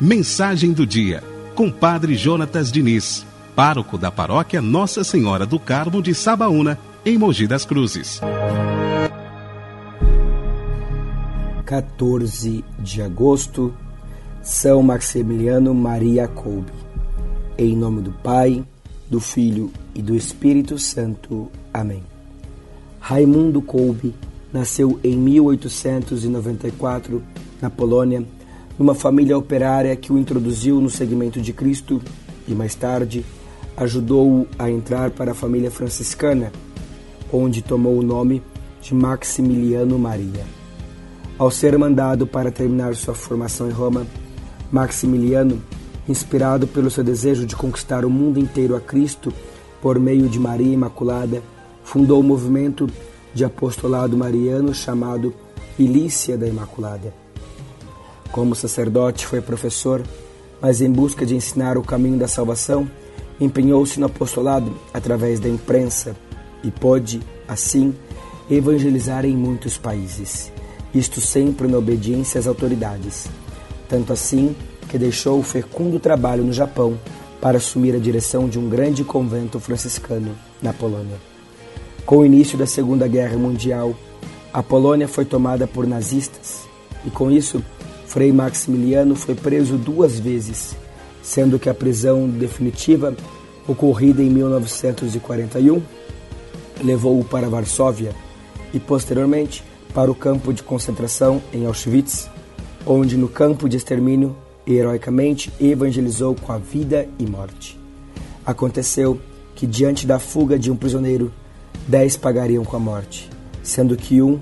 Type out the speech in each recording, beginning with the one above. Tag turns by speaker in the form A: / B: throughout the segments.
A: Mensagem do dia, com Padre Jonatas Diniz, pároco da paróquia Nossa Senhora do Carmo de Sabaúna, em Mogi das Cruzes.
B: 14 de agosto, São Maximiliano Maria Kolbe. Em nome do Pai, do Filho e do Espírito Santo. Amém. Raimundo Kolbe nasceu em 1894 na Polônia, numa família operária que o introduziu no segmento de Cristo e mais tarde ajudou-o a entrar para a família franciscana, onde tomou o nome de Maximiliano Maria. Ao ser mandado para terminar sua formação em Roma, Maximiliano, inspirado pelo seu desejo de conquistar o mundo inteiro a Cristo por meio de Maria Imaculada, fundou o movimento de apostolado mariano chamado Ilícia da Imaculada. Como sacerdote, foi professor, mas em busca de ensinar o caminho da salvação, empenhou-se no apostolado através da imprensa e pôde, assim, evangelizar em muitos países, isto sempre na obediência às autoridades. Tanto assim que deixou o fecundo trabalho no Japão para assumir a direção de um grande convento franciscano na Polônia. Com o início da Segunda Guerra Mundial, a Polônia foi tomada por nazistas e, com isso, Frei Maximiliano foi preso duas vezes, sendo que a prisão definitiva, ocorrida em 1941, levou-o para Varsóvia e, posteriormente, para o campo de concentração em Auschwitz, onde, no campo de extermínio, heroicamente evangelizou com a vida e morte. Aconteceu que, diante da fuga de um prisioneiro, dez pagariam com a morte, sendo que um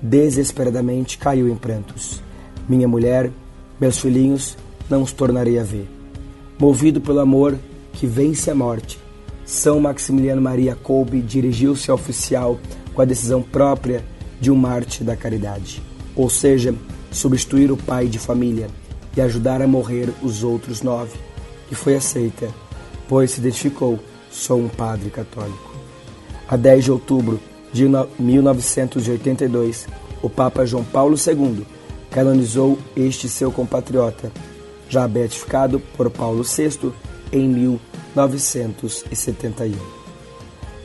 B: desesperadamente caiu em prantos. Minha mulher, meus filhinhos, não os tornarei a ver. Movido pelo amor que vence a morte, São Maximiliano Maria Kolbe dirigiu-se ao oficial com a decisão própria de um mártir da caridade, ou seja, substituir o pai de família e ajudar a morrer os outros nove, e foi aceita, pois se identificou, sou um padre católico. A 10 de outubro de 1982, o Papa João Paulo II canonizou este seu compatriota, já beatificado por Paulo VI em 1971.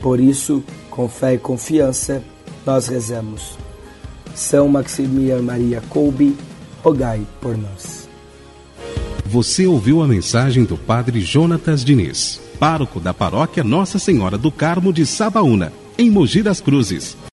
B: Por isso, com fé e confiança, nós rezamos. São Maximiliano Maria Kolbe, rogai por nós.
A: Você ouviu a mensagem do Padre Jonatas Diniz pároco da paróquia Nossa Senhora do Carmo de Sabaúna, em Mogi das Cruzes.